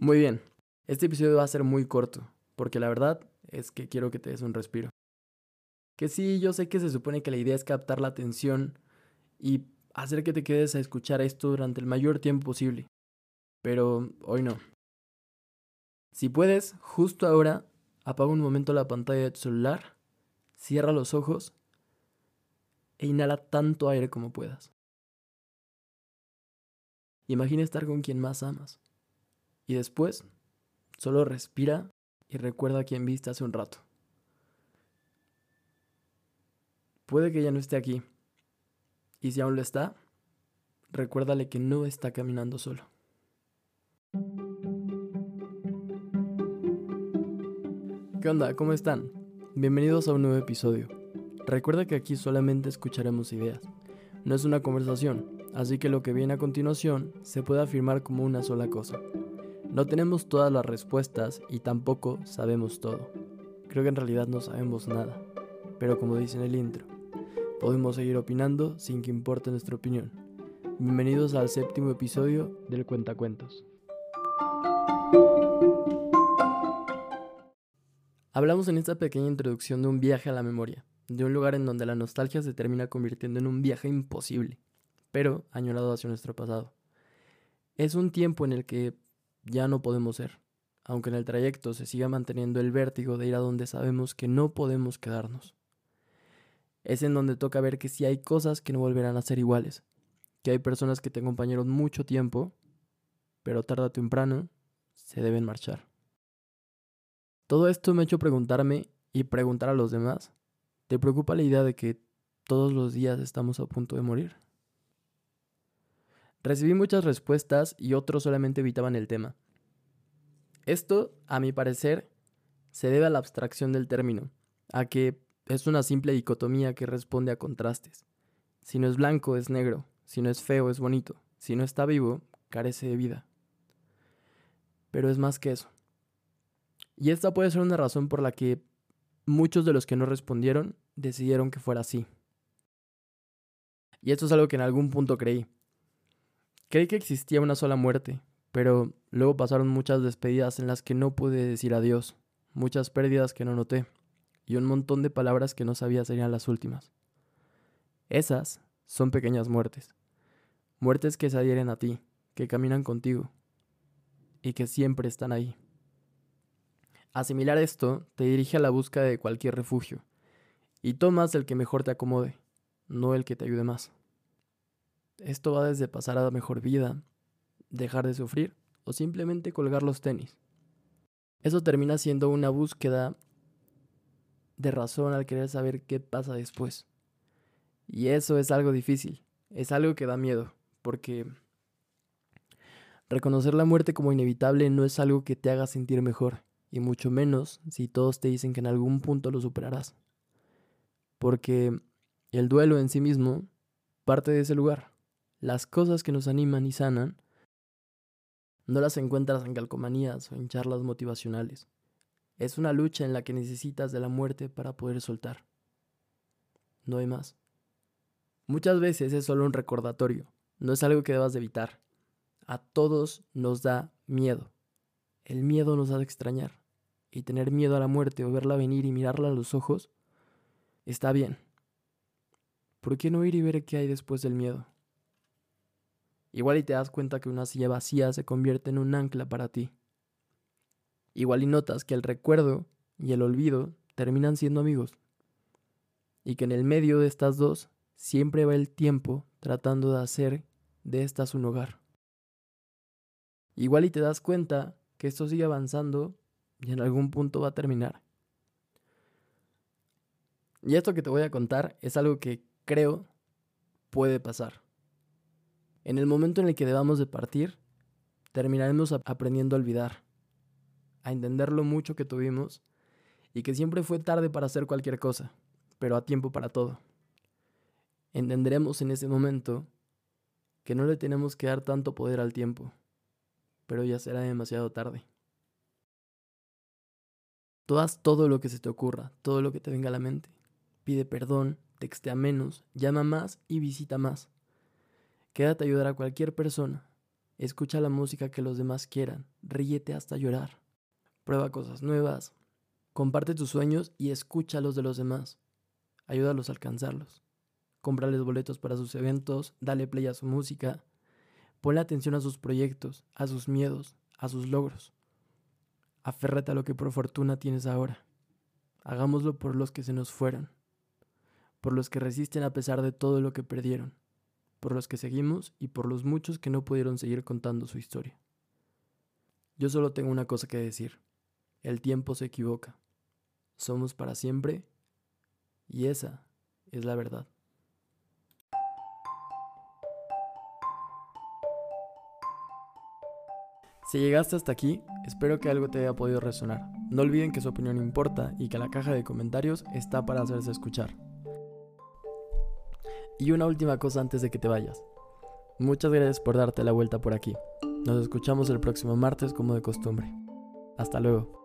Muy bien, este episodio va a ser muy corto, porque la verdad es que quiero que te des un respiro. Que sí, yo sé que se supone que la idea es captar la atención y hacer que te quedes a escuchar esto durante el mayor tiempo posible. Pero hoy no. Si puedes, justo ahora, apaga un momento la pantalla de tu celular, cierra los ojos e inhala tanto aire como puedas. Imagina estar con quien más amas. Y después, solo respira y recuerda a quien viste hace un rato. Puede que ya no esté aquí. Y si aún lo está, recuérdale que no está caminando solo. ¿Qué onda? ¿Cómo están? Bienvenidos a un nuevo episodio. Recuerda que aquí solamente escucharemos ideas. No es una conversación, así que lo que viene a continuación se puede afirmar como una sola cosa. No tenemos todas las respuestas y tampoco sabemos todo. Creo que en realidad no sabemos nada. Pero como dice en el intro, podemos seguir opinando sin que importe nuestra opinión. Bienvenidos al séptimo episodio del Cuentacuentos. Hablamos en esta pequeña introducción de un viaje a la memoria, de un lugar en donde la nostalgia se termina convirtiendo en un viaje imposible, pero añorado hacia nuestro pasado. Es un tiempo en el que ya no podemos ser, aunque en el trayecto se siga manteniendo el vértigo de ir a donde sabemos que no podemos quedarnos. Es en donde toca ver que sí hay cosas que no volverán a ser iguales, que hay personas que te acompañaron mucho tiempo, pero tarde o temprano se deben marchar. Todo esto me ha hecho preguntarme y preguntar a los demás, ¿te preocupa la idea de que todos los días estamos a punto de morir? Recibí muchas respuestas y otros solamente evitaban el tema. Esto, a mi parecer, se debe a la abstracción del término, a que es una simple dicotomía que responde a contrastes. Si no es blanco, es negro, si no es feo, es bonito, si no está vivo, carece de vida. Pero es más que eso. Y esta puede ser una razón por la que muchos de los que no respondieron decidieron que fuera así. Y esto es algo que en algún punto creí. Creí que existía una sola muerte, pero luego pasaron muchas despedidas en las que no pude decir adiós, muchas pérdidas que no noté, y un montón de palabras que no sabía serían las últimas. Esas son pequeñas muertes, muertes que se adhieren a ti, que caminan contigo, y que siempre están ahí. Asimilar esto te dirige a la búsqueda de cualquier refugio, y tomas el que mejor te acomode, no el que te ayude más. Esto va desde pasar a la mejor vida, dejar de sufrir o simplemente colgar los tenis. Eso termina siendo una búsqueda de razón al querer saber qué pasa después. Y eso es algo difícil, es algo que da miedo, porque reconocer la muerte como inevitable no es algo que te haga sentir mejor, y mucho menos si todos te dicen que en algún punto lo superarás. Porque el duelo en sí mismo parte de ese lugar. Las cosas que nos animan y sanan no las encuentras en calcomanías o en charlas motivacionales. Es una lucha en la que necesitas de la muerte para poder soltar. No hay más. Muchas veces es solo un recordatorio, no es algo que debas de evitar. A todos nos da miedo. El miedo nos hace extrañar. Y tener miedo a la muerte o verla venir y mirarla a los ojos está bien. ¿Por qué no ir y ver qué hay después del miedo? Igual y te das cuenta que una silla vacía se convierte en un ancla para ti. Igual y notas que el recuerdo y el olvido terminan siendo amigos. Y que en el medio de estas dos siempre va el tiempo tratando de hacer de estas un hogar. Igual y te das cuenta que esto sigue avanzando y en algún punto va a terminar. Y esto que te voy a contar es algo que creo puede pasar. En el momento en el que debamos de partir, terminaremos aprendiendo a olvidar, a entender lo mucho que tuvimos y que siempre fue tarde para hacer cualquier cosa, pero a tiempo para todo. Entenderemos en ese momento que no le tenemos que dar tanto poder al tiempo, pero ya será demasiado tarde. Tú todo lo que se te ocurra, todo lo que te venga a la mente. Pide perdón, textea menos, llama más y visita más. Quédate a ayudar a cualquier persona. Escucha la música que los demás quieran. ríete hasta llorar. Prueba cosas nuevas. Comparte tus sueños y escucha los de los demás. Ayúdalos a alcanzarlos. Cómprales boletos para sus eventos, dale play a su música. Ponle atención a sus proyectos, a sus miedos, a sus logros. Aférrate a lo que por fortuna tienes ahora. Hagámoslo por los que se nos fueron, por los que resisten a pesar de todo lo que perdieron, por los que seguimos y por los muchos que no pudieron seguir contando su historia. Yo solo tengo una cosa que decir. El tiempo se equivoca. Somos para siempre y esa es la verdad. Si llegaste hasta aquí, espero que algo te haya podido resonar. No olviden que su opinión importa y que la caja de comentarios está para hacerse escuchar. Y una última cosa antes de que te vayas. Muchas gracias por darte la vuelta por aquí. Nos escuchamos el próximo martes como de costumbre. Hasta luego.